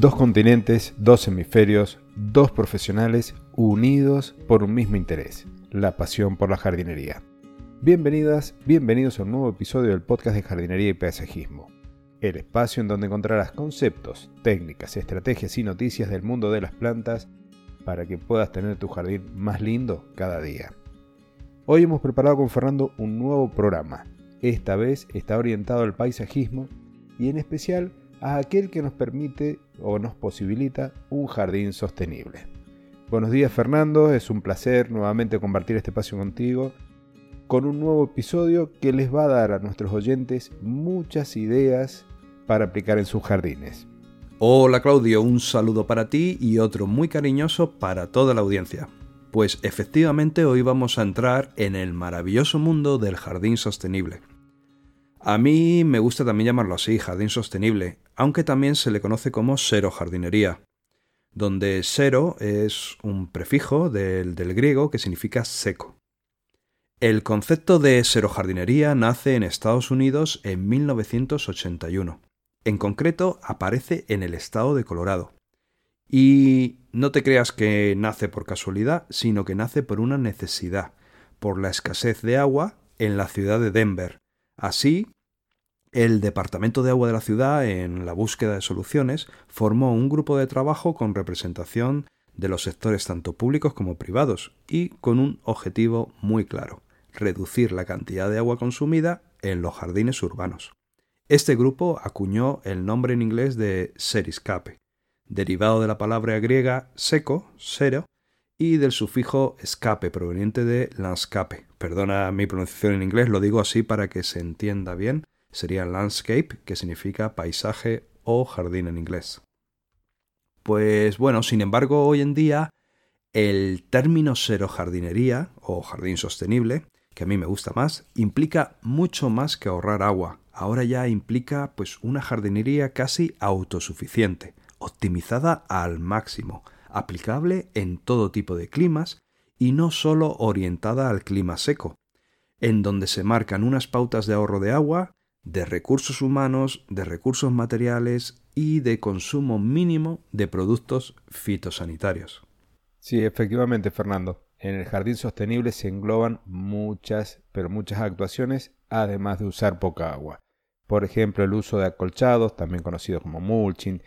Dos continentes, dos hemisferios, dos profesionales unidos por un mismo interés, la pasión por la jardinería. Bienvenidas, bienvenidos a un nuevo episodio del podcast de jardinería y paisajismo, el espacio en donde encontrarás conceptos, técnicas, estrategias y noticias del mundo de las plantas para que puedas tener tu jardín más lindo cada día. Hoy hemos preparado con Fernando un nuevo programa. Esta vez está orientado al paisajismo y en especial a aquel que nos permite o nos posibilita un jardín sostenible. Buenos días Fernando, es un placer nuevamente compartir este espacio contigo con un nuevo episodio que les va a dar a nuestros oyentes muchas ideas para aplicar en sus jardines. Hola Claudio, un saludo para ti y otro muy cariñoso para toda la audiencia. Pues efectivamente hoy vamos a entrar en el maravilloso mundo del jardín sostenible. A mí me gusta también llamarlo así, jardín sostenible, aunque también se le conoce como jardinería, donde sero es un prefijo del, del griego que significa seco. El concepto de serojardinería nace en Estados Unidos en 1981. En concreto, aparece en el estado de Colorado. Y no te creas que nace por casualidad, sino que nace por una necesidad, por la escasez de agua en la ciudad de Denver, Así, el Departamento de Agua de la ciudad, en la búsqueda de soluciones, formó un grupo de trabajo con representación de los sectores tanto públicos como privados y con un objetivo muy claro, reducir la cantidad de agua consumida en los jardines urbanos. Este grupo acuñó el nombre en inglés de seriscape, derivado de la palabra griega seco, sero, y del sufijo escape proveniente de landscape. Perdona mi pronunciación en inglés, lo digo así para que se entienda bien. Sería landscape, que significa paisaje o jardín en inglés. Pues bueno, sin embargo, hoy en día el término serojardinería o jardín sostenible, que a mí me gusta más, implica mucho más que ahorrar agua. Ahora ya implica pues una jardinería casi autosuficiente, optimizada al máximo, aplicable en todo tipo de climas y no solo orientada al clima seco, en donde se marcan unas pautas de ahorro de agua, de recursos humanos, de recursos materiales y de consumo mínimo de productos fitosanitarios. Sí, efectivamente, Fernando. En el jardín sostenible se engloban muchas, pero muchas actuaciones, además de usar poca agua. Por ejemplo, el uso de acolchados, también conocido como mulching,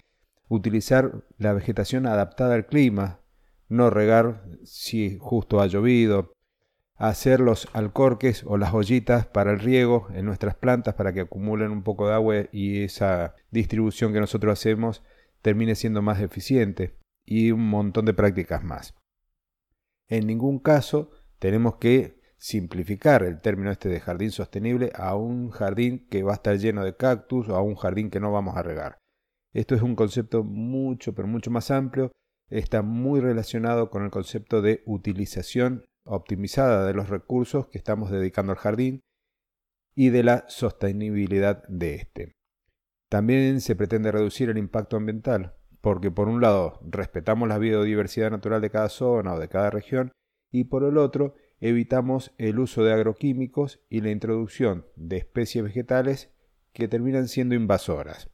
utilizar la vegetación adaptada al clima, no regar si justo ha llovido, hacer los alcorques o las ollitas para el riego en nuestras plantas para que acumulen un poco de agua y esa distribución que nosotros hacemos termine siendo más eficiente y un montón de prácticas más. En ningún caso tenemos que simplificar el término este de jardín sostenible a un jardín que va a estar lleno de cactus o a un jardín que no vamos a regar. Esto es un concepto mucho, pero mucho más amplio. Está muy relacionado con el concepto de utilización optimizada de los recursos que estamos dedicando al jardín y de la sostenibilidad de este. También se pretende reducir el impacto ambiental, porque por un lado respetamos la biodiversidad natural de cada zona o de cada región y por el otro evitamos el uso de agroquímicos y la introducción de especies vegetales que terminan siendo invasoras.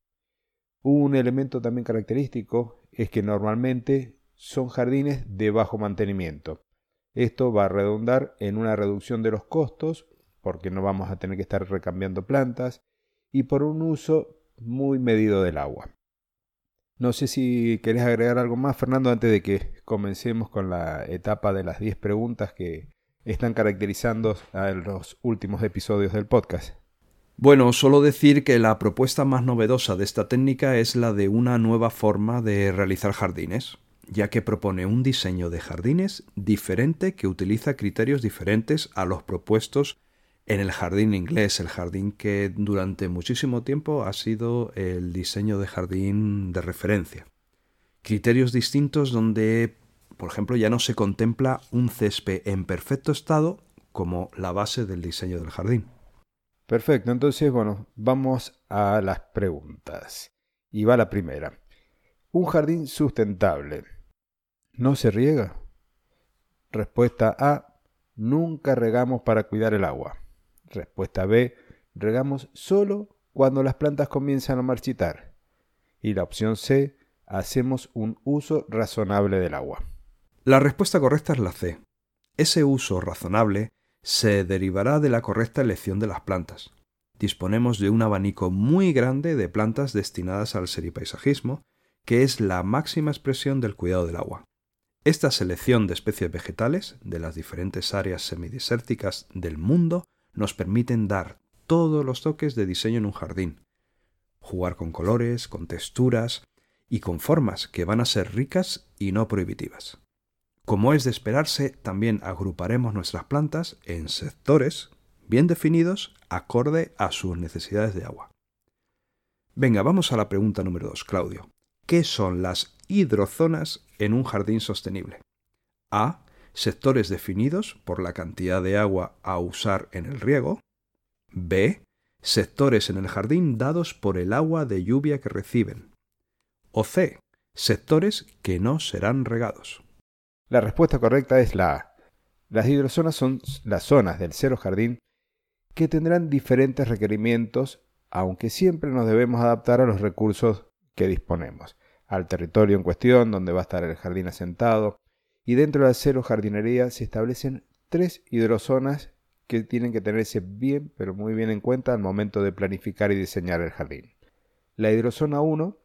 Un elemento también característico es que normalmente son jardines de bajo mantenimiento. Esto va a redundar en una reducción de los costos, porque no vamos a tener que estar recambiando plantas, y por un uso muy medido del agua. No sé si querés agregar algo más, Fernando, antes de que comencemos con la etapa de las 10 preguntas que están caracterizando a los últimos episodios del podcast. Bueno, solo decir que la propuesta más novedosa de esta técnica es la de una nueva forma de realizar jardines, ya que propone un diseño de jardines diferente que utiliza criterios diferentes a los propuestos en el jardín inglés, el jardín que durante muchísimo tiempo ha sido el diseño de jardín de referencia. Criterios distintos donde, por ejemplo, ya no se contempla un césped en perfecto estado como la base del diseño del jardín. Perfecto, entonces, bueno, vamos a las preguntas. Y va la primera. Un jardín sustentable. ¿No se riega? Respuesta A. Nunca regamos para cuidar el agua. Respuesta B. Regamos solo cuando las plantas comienzan a marchitar. Y la opción C. hacemos un uso razonable del agua? La respuesta correcta es la C. Ese uso razonable se derivará de la correcta elección de las plantas. Disponemos de un abanico muy grande de plantas destinadas al seripaisajismo, que es la máxima expresión del cuidado del agua. Esta selección de especies vegetales de las diferentes áreas semidesérticas del mundo nos permiten dar todos los toques de diseño en un jardín, jugar con colores, con texturas y con formas que van a ser ricas y no prohibitivas. Como es de esperarse, también agruparemos nuestras plantas en sectores bien definidos acorde a sus necesidades de agua. Venga, vamos a la pregunta número 2, Claudio. ¿Qué son las hidrozonas en un jardín sostenible? A. Sectores definidos por la cantidad de agua a usar en el riego. B. Sectores en el jardín dados por el agua de lluvia que reciben. O C. Sectores que no serán regados. La respuesta correcta es la A. Las hidrozonas son las zonas del cero jardín que tendrán diferentes requerimientos, aunque siempre nos debemos adaptar a los recursos que disponemos, al territorio en cuestión donde va a estar el jardín asentado, y dentro de la cero jardinería se establecen tres hidrozonas que tienen que tenerse bien, pero muy bien en cuenta al momento de planificar y diseñar el jardín. La hidrozona 1,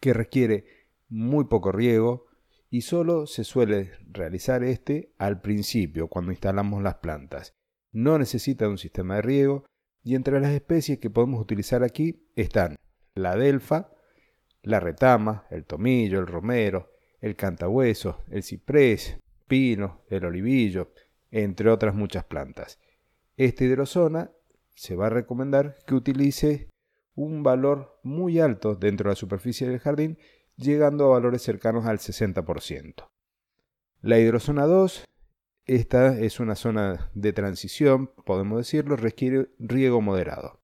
que requiere muy poco riego y solo se suele realizar este al principio, cuando instalamos las plantas. No necesita un sistema de riego y entre las especies que podemos utilizar aquí están la delfa, la retama, el tomillo, el romero, el cantahueso, el ciprés, pino, el olivillo, entre otras muchas plantas. Esta hidrozona se va a recomendar que utilice un valor muy alto dentro de la superficie del jardín, llegando a valores cercanos al 60%. La hidrozona 2, esta es una zona de transición, podemos decirlo, requiere riego moderado.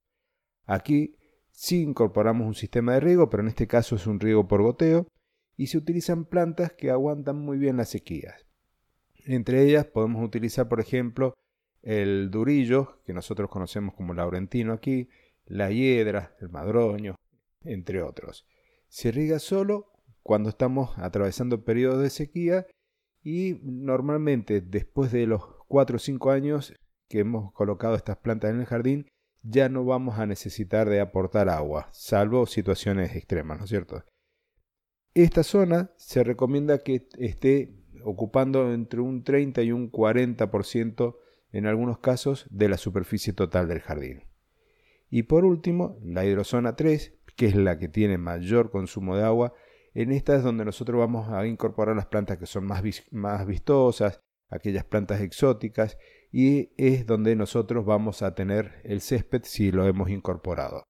Aquí Sí incorporamos un sistema de riego, pero en este caso es un riego por goteo, y se utilizan plantas que aguantan muy bien las sequías. Entre ellas podemos utilizar, por ejemplo, el durillo, que nosotros conocemos como laurentino aquí, la hiedra, el madroño, entre otros. Se riega solo cuando estamos atravesando periodos de sequía y normalmente después de los 4 o 5 años que hemos colocado estas plantas en el jardín, ya no vamos a necesitar de aportar agua, salvo situaciones extremas, ¿no es cierto? Esta zona se recomienda que esté ocupando entre un 30 y un 40% en algunos casos de la superficie total del jardín. Y por último, la hidrozona 3, que es la que tiene mayor consumo de agua, en esta es donde nosotros vamos a incorporar las plantas que son más, más vistosas, aquellas plantas exóticas y es donde nosotros vamos a tener el césped si lo hemos incorporado.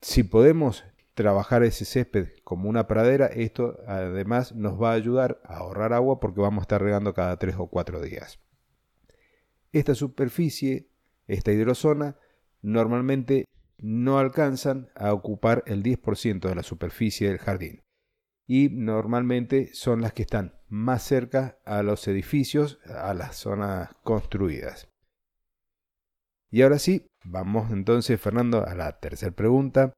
Si podemos trabajar ese césped como una pradera, esto además nos va a ayudar a ahorrar agua porque vamos a estar regando cada 3 o 4 días. Esta superficie, esta hidrozona, normalmente no alcanzan a ocupar el 10% de la superficie del jardín y normalmente son las que están más cerca a los edificios, a las zonas construidas. Y ahora sí, vamos entonces, Fernando, a la tercera pregunta.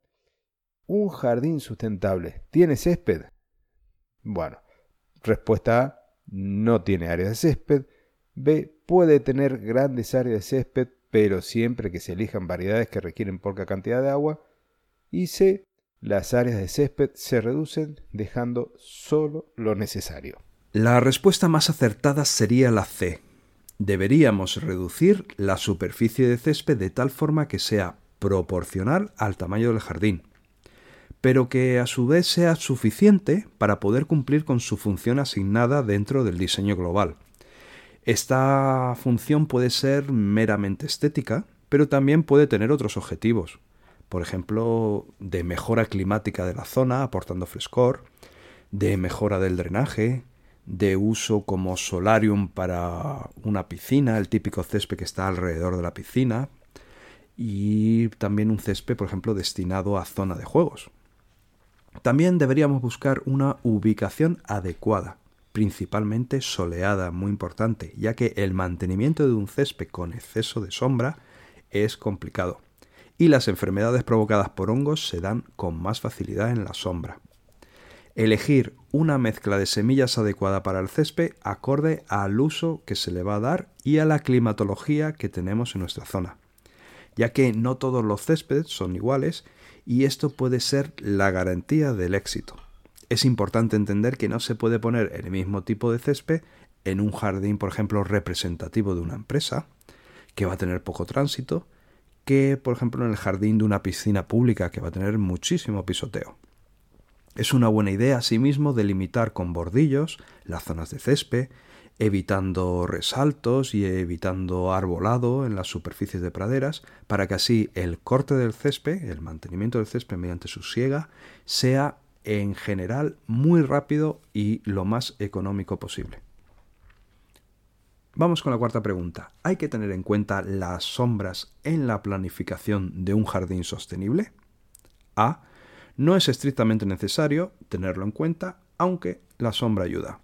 ¿Un jardín sustentable tiene césped? Bueno, respuesta A, no tiene área de césped. B, puede tener grandes áreas de césped, pero siempre que se elijan variedades que requieren poca cantidad de agua. Y C, las áreas de césped se reducen dejando solo lo necesario. La respuesta más acertada sería la C. Deberíamos reducir la superficie de césped de tal forma que sea proporcional al tamaño del jardín, pero que a su vez sea suficiente para poder cumplir con su función asignada dentro del diseño global. Esta función puede ser meramente estética, pero también puede tener otros objetivos, por ejemplo, de mejora climática de la zona, aportando frescor, de mejora del drenaje, de uso como solarium para una piscina, el típico césped que está alrededor de la piscina, y también un césped, por ejemplo, destinado a zona de juegos. También deberíamos buscar una ubicación adecuada, principalmente soleada, muy importante, ya que el mantenimiento de un césped con exceso de sombra es complicado, y las enfermedades provocadas por hongos se dan con más facilidad en la sombra. Elegir una mezcla de semillas adecuada para el césped acorde al uso que se le va a dar y a la climatología que tenemos en nuestra zona, ya que no todos los céspedes son iguales y esto puede ser la garantía del éxito. Es importante entender que no se puede poner el mismo tipo de césped en un jardín, por ejemplo, representativo de una empresa, que va a tener poco tránsito, que, por ejemplo, en el jardín de una piscina pública, que va a tener muchísimo pisoteo. Es una buena idea asimismo delimitar con bordillos las zonas de césped, evitando resaltos y evitando arbolado en las superficies de praderas, para que así el corte del césped, el mantenimiento del césped mediante su siega, sea en general muy rápido y lo más económico posible. Vamos con la cuarta pregunta. ¿Hay que tener en cuenta las sombras en la planificación de un jardín sostenible? A. No es estrictamente necesario tenerlo en cuenta, aunque la sombra ayuda.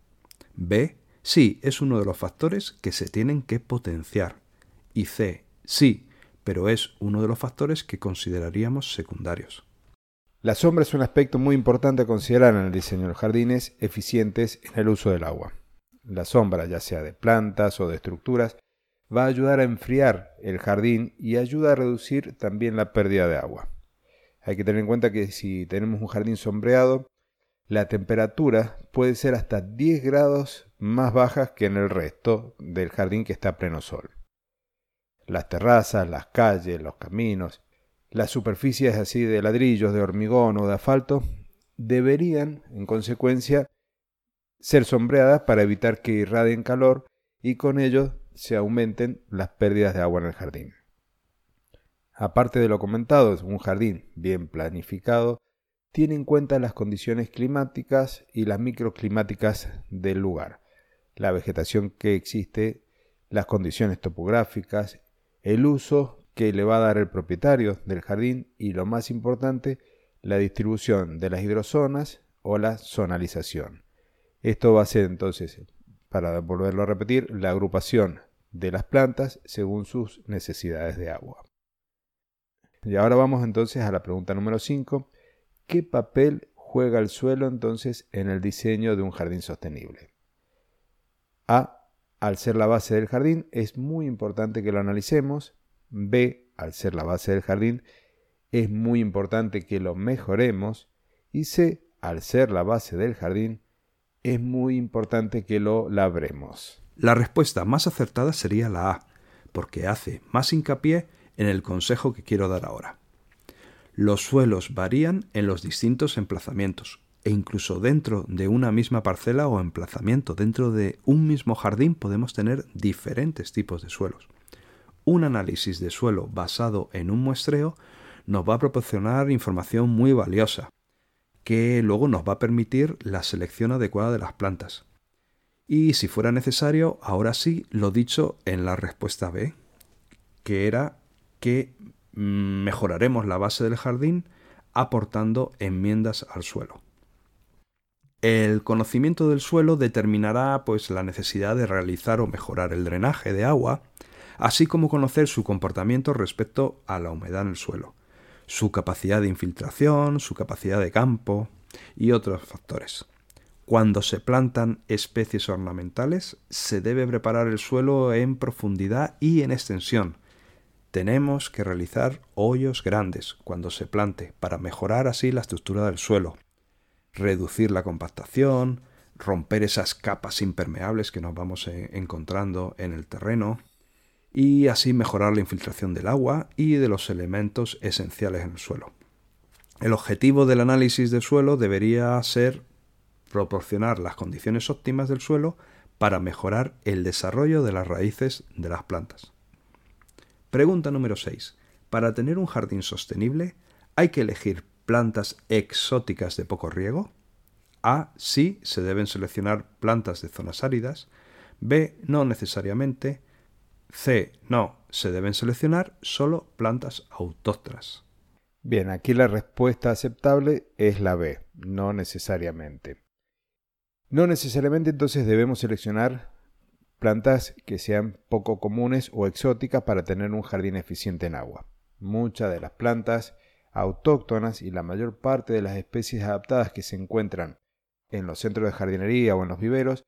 B. Sí, es uno de los factores que se tienen que potenciar. Y C. Sí, pero es uno de los factores que consideraríamos secundarios. La sombra es un aspecto muy importante a considerar en el diseño de los jardines eficientes en el uso del agua. La sombra, ya sea de plantas o de estructuras, va a ayudar a enfriar el jardín y ayuda a reducir también la pérdida de agua. Hay que tener en cuenta que si tenemos un jardín sombreado, la temperatura puede ser hasta 10 grados más baja que en el resto del jardín que está a pleno sol. Las terrazas, las calles, los caminos, las superficies así de ladrillos, de hormigón o de asfalto deberían, en consecuencia, ser sombreadas para evitar que irradien calor y con ello se aumenten las pérdidas de agua en el jardín. Aparte de lo comentado, un jardín bien planificado tiene en cuenta las condiciones climáticas y las microclimáticas del lugar, la vegetación que existe, las condiciones topográficas, el uso que le va a dar el propietario del jardín y lo más importante, la distribución de las hidrozonas o la zonalización. Esto va a ser entonces, para volverlo a repetir, la agrupación de las plantas según sus necesidades de agua. Y ahora vamos entonces a la pregunta número 5. ¿Qué papel juega el suelo entonces en el diseño de un jardín sostenible? A. Al ser la base del jardín es muy importante que lo analicemos. B. Al ser la base del jardín es muy importante que lo mejoremos. Y C. Al ser la base del jardín es muy importante que lo labremos. La respuesta más acertada sería la A, porque hace más hincapié en el consejo que quiero dar ahora. Los suelos varían en los distintos emplazamientos, e incluso dentro de una misma parcela o emplazamiento, dentro de un mismo jardín podemos tener diferentes tipos de suelos. Un análisis de suelo basado en un muestreo nos va a proporcionar información muy valiosa, que luego nos va a permitir la selección adecuada de las plantas. Y si fuera necesario, ahora sí lo dicho en la respuesta B, que era que mejoraremos la base del jardín aportando enmiendas al suelo. El conocimiento del suelo determinará pues la necesidad de realizar o mejorar el drenaje de agua, así como conocer su comportamiento respecto a la humedad en el suelo su capacidad de infiltración, su capacidad de campo y otros factores. Cuando se plantan especies ornamentales, se debe preparar el suelo en profundidad y en extensión. Tenemos que realizar hoyos grandes cuando se plante para mejorar así la estructura del suelo, reducir la compactación, romper esas capas impermeables que nos vamos eh, encontrando en el terreno, y así mejorar la infiltración del agua y de los elementos esenciales en el suelo. El objetivo del análisis del suelo debería ser proporcionar las condiciones óptimas del suelo para mejorar el desarrollo de las raíces de las plantas. Pregunta número 6. Para tener un jardín sostenible, ¿hay que elegir plantas exóticas de poco riego? A. Sí, se deben seleccionar plantas de zonas áridas. B. No necesariamente. C. No, se deben seleccionar solo plantas autóctonas. Bien, aquí la respuesta aceptable es la B, no necesariamente. No necesariamente entonces debemos seleccionar plantas que sean poco comunes o exóticas para tener un jardín eficiente en agua. Muchas de las plantas autóctonas y la mayor parte de las especies adaptadas que se encuentran en los centros de jardinería o en los viveros,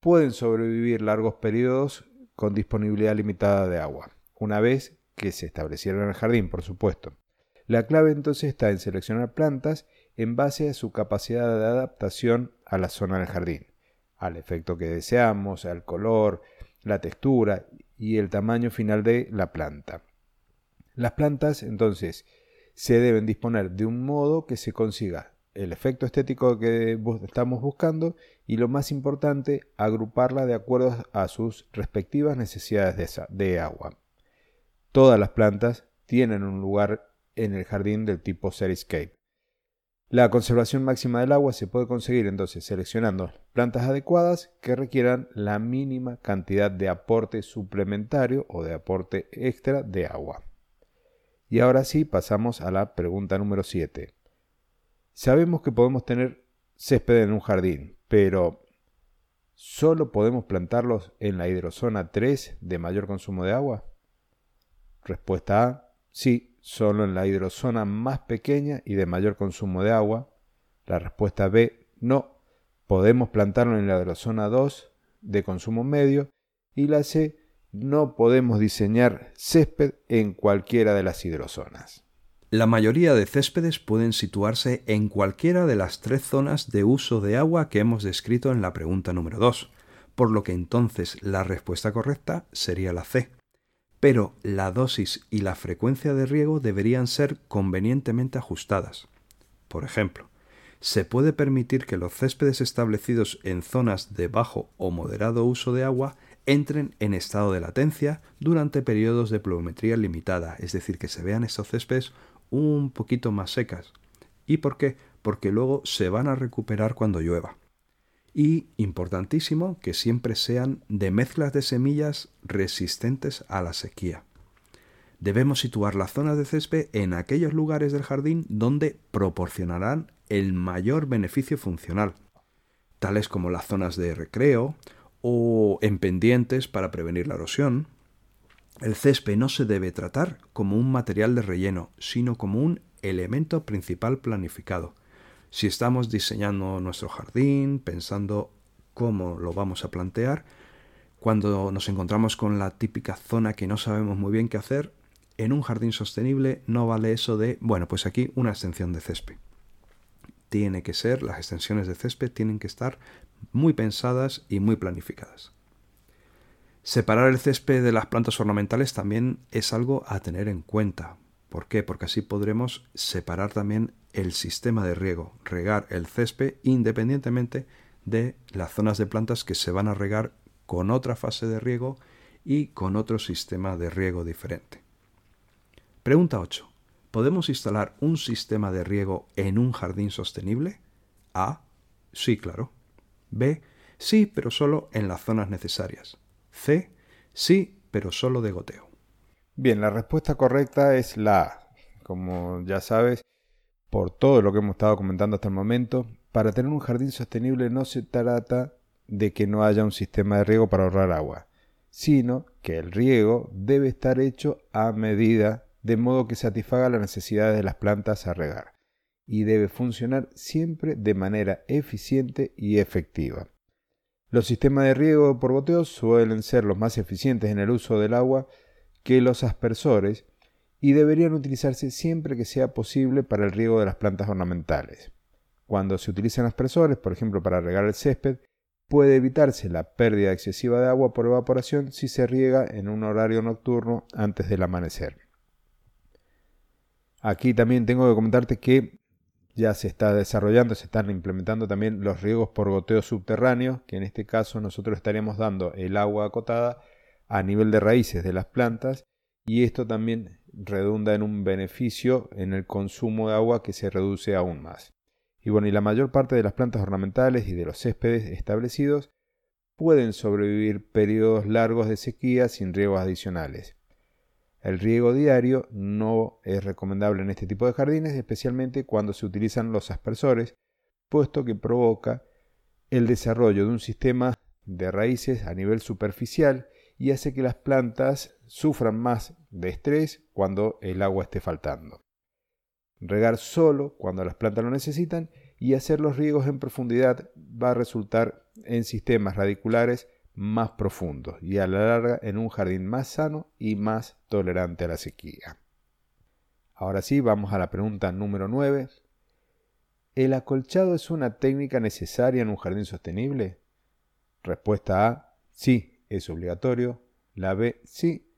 pueden sobrevivir largos periodos con disponibilidad limitada de agua, una vez que se establecieron en el jardín, por supuesto. La clave entonces está en seleccionar plantas en base a su capacidad de adaptación a la zona del jardín, al efecto que deseamos, al color, la textura y el tamaño final de la planta. Las plantas entonces se deben disponer de un modo que se consiga el efecto estético que estamos buscando y lo más importante, agruparla de acuerdo a sus respectivas necesidades de, agua. Todas las plantas tienen un lugar en el jardín del tipo Seriscape. La conservación máxima del agua se puede conseguir entonces seleccionando plantas adecuadas que requieran la mínima cantidad de aporte suplementario o de aporte extra de agua. Y ahora sí pasamos a la pregunta número 7. Sabemos que podemos tener césped en un jardín, pero ¿solo podemos plantarlos en la hidrozona 3 de mayor consumo de agua? Respuesta A, sí, solo en la hidrozona más pequeña y de mayor consumo de agua. La respuesta B, no, podemos plantarlo en la hidrozona 2 de consumo medio. Y la C, no podemos diseñar césped en cualquiera de las hidrozonas. La mayoría de céspedes pueden situarse en cualquiera de las tres zonas de uso de agua que hemos descrito en la pregunta número 2, por lo que entonces la respuesta correcta sería la C. Pero la dosis y la frecuencia de riego deberían ser convenientemente ajustadas. Por ejemplo, se puede permitir que los céspedes establecidos en zonas de bajo o moderado uso de agua entren en estado de latencia durante periodos de pluviometría limitada, es decir, que se vean estos céspedes un poquito más secas. ¿Y por qué? Porque luego se van a recuperar cuando llueva. Y, importantísimo, que siempre sean de mezclas de semillas resistentes a la sequía. Debemos situar las zonas de césped en aquellos lugares del jardín donde proporcionarán el mayor beneficio funcional, tales como las zonas de recreo, o en pendientes para prevenir la erosión. El césped no se debe tratar como un material de relleno, sino como un elemento principal planificado. Si estamos diseñando nuestro jardín, pensando cómo lo vamos a plantear, cuando nos encontramos con la típica zona que no sabemos muy bien qué hacer, en un jardín sostenible no vale eso de, bueno, pues aquí una extensión de césped. Tiene que ser, las extensiones de césped tienen que estar muy pensadas y muy planificadas. Separar el césped de las plantas ornamentales también es algo a tener en cuenta. ¿Por qué? Porque así podremos separar también el sistema de riego, regar el césped independientemente de las zonas de plantas que se van a regar con otra fase de riego y con otro sistema de riego diferente. Pregunta 8. ¿Podemos instalar un sistema de riego en un jardín sostenible? A. Sí, claro. B. Sí, pero solo en las zonas necesarias. C. Sí, pero solo de goteo. Bien, la respuesta correcta es la A. Como ya sabes, por todo lo que hemos estado comentando hasta el momento, para tener un jardín sostenible no se trata de que no haya un sistema de riego para ahorrar agua, sino que el riego debe estar hecho a medida de modo que satisfaga las necesidades de las plantas a regar y debe funcionar siempre de manera eficiente y efectiva. Los sistemas de riego por goteo suelen ser los más eficientes en el uso del agua que los aspersores y deberían utilizarse siempre que sea posible para el riego de las plantas ornamentales. Cuando se utilizan aspersores, por ejemplo para regar el césped, puede evitarse la pérdida excesiva de agua por evaporación si se riega en un horario nocturno antes del amanecer. Aquí también tengo que comentarte que ya se está desarrollando, se están implementando también los riegos por goteo subterráneo, que en este caso nosotros estaríamos dando el agua acotada a nivel de raíces de las plantas y esto también redunda en un beneficio en el consumo de agua que se reduce aún más. Y bueno, y la mayor parte de las plantas ornamentales y de los céspedes establecidos pueden sobrevivir periodos largos de sequía sin riegos adicionales. El riego diario no es recomendable en este tipo de jardines, especialmente cuando se utilizan los aspersores, puesto que provoca el desarrollo de un sistema de raíces a nivel superficial y hace que las plantas sufran más de estrés cuando el agua esté faltando. Regar solo cuando las plantas lo necesitan y hacer los riegos en profundidad va a resultar en sistemas radiculares más profundos y a la larga en un jardín más sano y más tolerante a la sequía. Ahora sí, vamos a la pregunta número 9. ¿El acolchado es una técnica necesaria en un jardín sostenible? Respuesta A, sí, es obligatorio. La B, sí,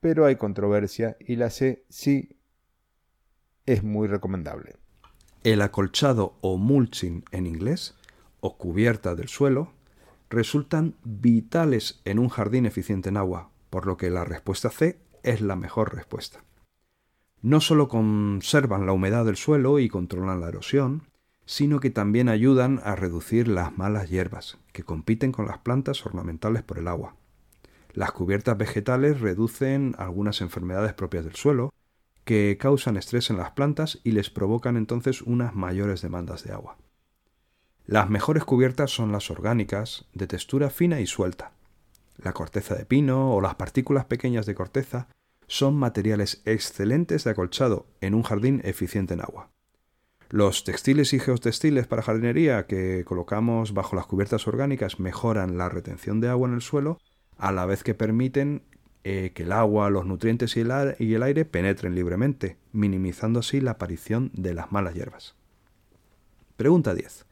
pero hay controversia. Y la C, sí, es muy recomendable. El acolchado o mulching en inglés, o cubierta del suelo, resultan vitales en un jardín eficiente en agua, por lo que la respuesta C es la mejor respuesta. No solo conservan la humedad del suelo y controlan la erosión, sino que también ayudan a reducir las malas hierbas, que compiten con las plantas ornamentales por el agua. Las cubiertas vegetales reducen algunas enfermedades propias del suelo, que causan estrés en las plantas y les provocan entonces unas mayores demandas de agua. Las mejores cubiertas son las orgánicas, de textura fina y suelta. La corteza de pino o las partículas pequeñas de corteza son materiales excelentes de acolchado en un jardín eficiente en agua. Los textiles y geotextiles para jardinería que colocamos bajo las cubiertas orgánicas mejoran la retención de agua en el suelo a la vez que permiten eh, que el agua, los nutrientes y el aire penetren libremente, minimizando así la aparición de las malas hierbas. Pregunta 10.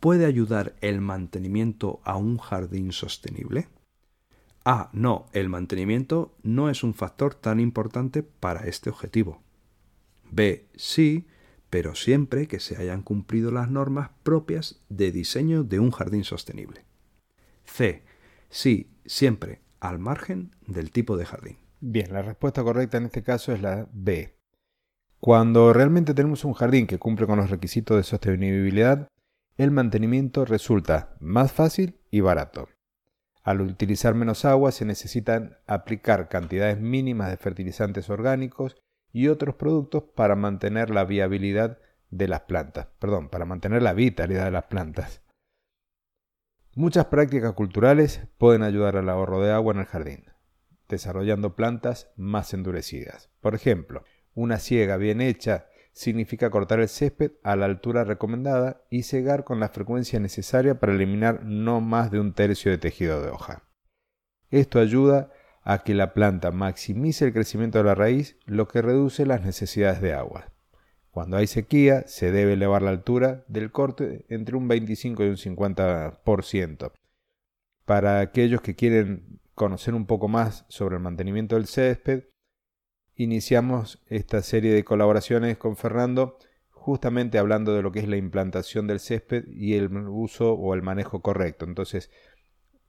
¿Puede ayudar el mantenimiento a un jardín sostenible? A. No, el mantenimiento no es un factor tan importante para este objetivo. B. Sí, pero siempre que se hayan cumplido las normas propias de diseño de un jardín sostenible. C. Sí, siempre, al margen del tipo de jardín. Bien, la respuesta correcta en este caso es la B. Cuando realmente tenemos un jardín que cumple con los requisitos de sostenibilidad, el mantenimiento resulta más fácil y barato. Al utilizar menos agua se necesitan aplicar cantidades mínimas de fertilizantes orgánicos y otros productos para mantener la viabilidad de las plantas, perdón, para mantener la vitalidad de las plantas. Muchas prácticas culturales pueden ayudar al ahorro de agua en el jardín, desarrollando plantas más endurecidas. Por ejemplo, una siega bien hecha significa cortar el césped a la altura recomendada y cegar con la frecuencia necesaria para eliminar no más de un tercio de tejido de hoja. Esto ayuda a que la planta maximice el crecimiento de la raíz, lo que reduce las necesidades de agua. Cuando hay sequía, se debe elevar la altura del corte entre un 25 y un 50%. Para aquellos que quieren conocer un poco más sobre el mantenimiento del césped, iniciamos esta serie de colaboraciones con Fernando justamente hablando de lo que es la implantación del césped y el uso o el manejo correcto. Entonces,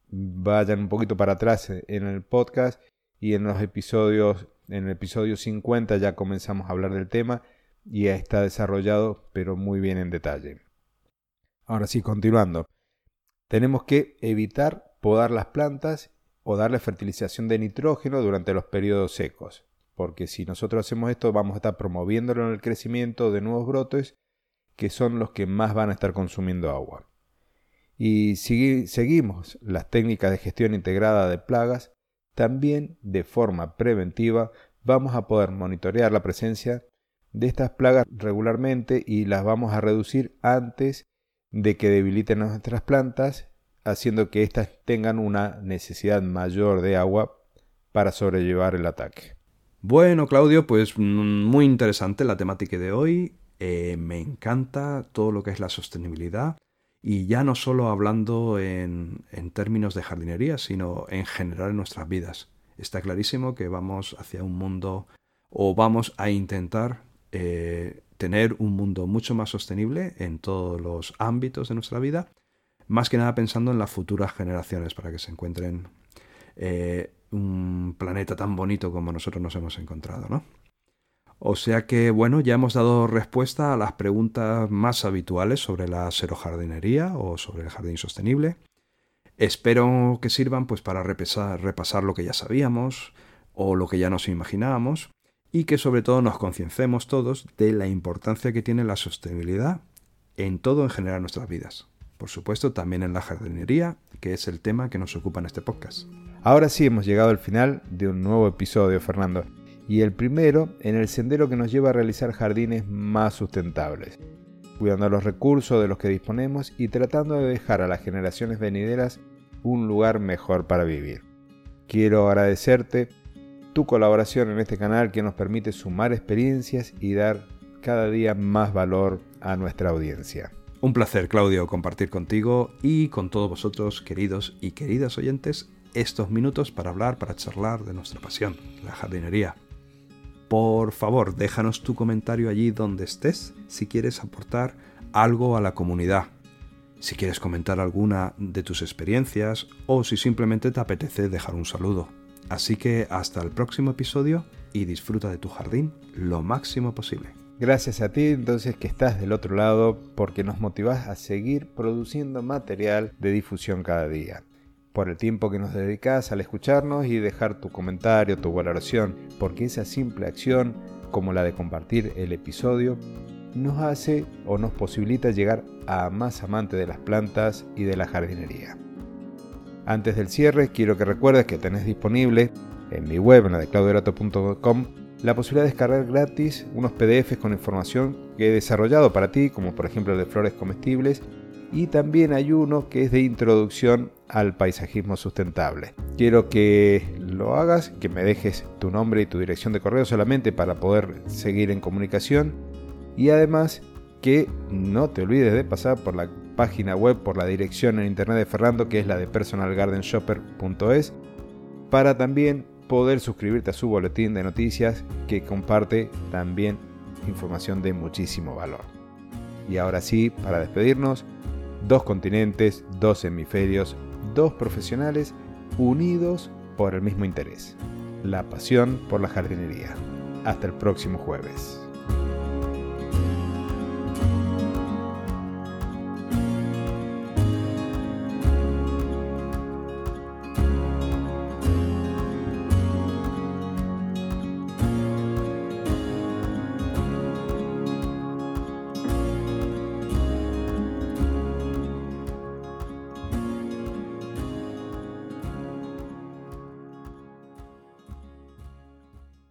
vayan un poquito para atrás en el podcast y en los episodios, en el episodio 50 ya comenzamos a hablar del tema y ya está desarrollado, pero muy bien en detalle. Ahora sí, continuando. Tenemos que evitar podar las plantas o darle fertilización de nitrógeno durante los periodos secos, porque si nosotros hacemos esto vamos a estar promoviéndolo en el crecimiento de nuevos brotes que son los que más van a estar consumiendo agua. Y si seguimos las técnicas de gestión integrada de plagas, también de forma preventiva vamos a poder monitorear la presencia de estas plagas regularmente y las vamos a reducir antes de que debiliten nuestras plantas, haciendo que éstas tengan una necesidad mayor de agua para sobrellevar el ataque. Bueno, Claudio, pues mm, muy interesante la temática de hoy. Eh, me encanta todo lo que es la sostenibilidad y ya no solo hablando en, términos de jardinería, sino en general en nuestras vidas. Está clarísimo que vamos hacia un mundo o vamos a intentar eh, tener un mundo mucho más sostenible en todos los ámbitos de nuestra vida, más que nada pensando en las futuras generaciones para que se encuentren eh, un planeta tan bonito como nosotros nos hemos encontrado, ¿no? O sea que, bueno, ya hemos dado respuesta a las preguntas más habituales sobre la serojardinería o sobre el jardín sostenible. Espero que sirvan pues para repasar, repasar lo que ya sabíamos o lo que ya nos imaginábamos y que sobre todo nos conciencemos todos de la importancia que tiene la sostenibilidad en todo en general en nuestras vidas. Por supuesto, también en la jardinería, que es el tema que nos ocupa en este podcast. Ahora sí hemos llegado al final de un nuevo episodio, Fernando, y el primero en el sendero que nos lleva a realizar jardines más sustentables. cuidando los recursos de los que disponemos y tratando de dejar a las generaciones venideras un lugar mejor para vivir. Quiero agradecerte tu colaboración en este canal que nos permite sumar experiencias y dar cada día más valor a nuestra audiencia. Un placer, Claudio, compartir contigo y con todos vosotros, queridos y queridas oyentes, estos minutos para hablar, para charlar de nuestra pasión, la jardinería. Por favor, déjanos tu comentario allí donde estés si quieres aportar algo a la comunidad, si quieres comentar alguna de tus experiencias o si simplemente te apetece dejar un saludo. Así que hasta el próximo episodio y disfruta de tu jardín lo máximo posible. Gracias a ti entonces que estás del otro lado porque nos motivas a seguir produciendo material de difusión cada día. Por el tiempo que nos dedicas al escucharnos y dejar tu comentario, tu valoración, porque esa simple acción, como la de compartir el episodio, nos hace o nos posibilita llegar a más amantes de las plantas y de la jardinería. Antes del cierre, quiero que recuerdes que tenés disponible en mi web, en la de claudiorato.com, la posibilidad de descargar gratis unos PDFs con información que he desarrollado para ti, como por ejemplo el de flores comestibles, y también hay uno que es de introducción al paisajismo sustentable. Quiero que lo hagas, que me dejes tu nombre y tu dirección de correo solamente para poder seguir en comunicación y además que no te olvides de pasar por la página web, por la dirección en internet de Fernando, que es la de personalgardenshopper.es, para también poder suscribirte a su boletín de noticias que comparte también información de muchísimo valor. Y ahora sí, para despedirnos, dos continentes, dos hemisferios, dos profesionales unidos por el mismo interés, la pasión por la jardinería. Hasta el próximo jueves.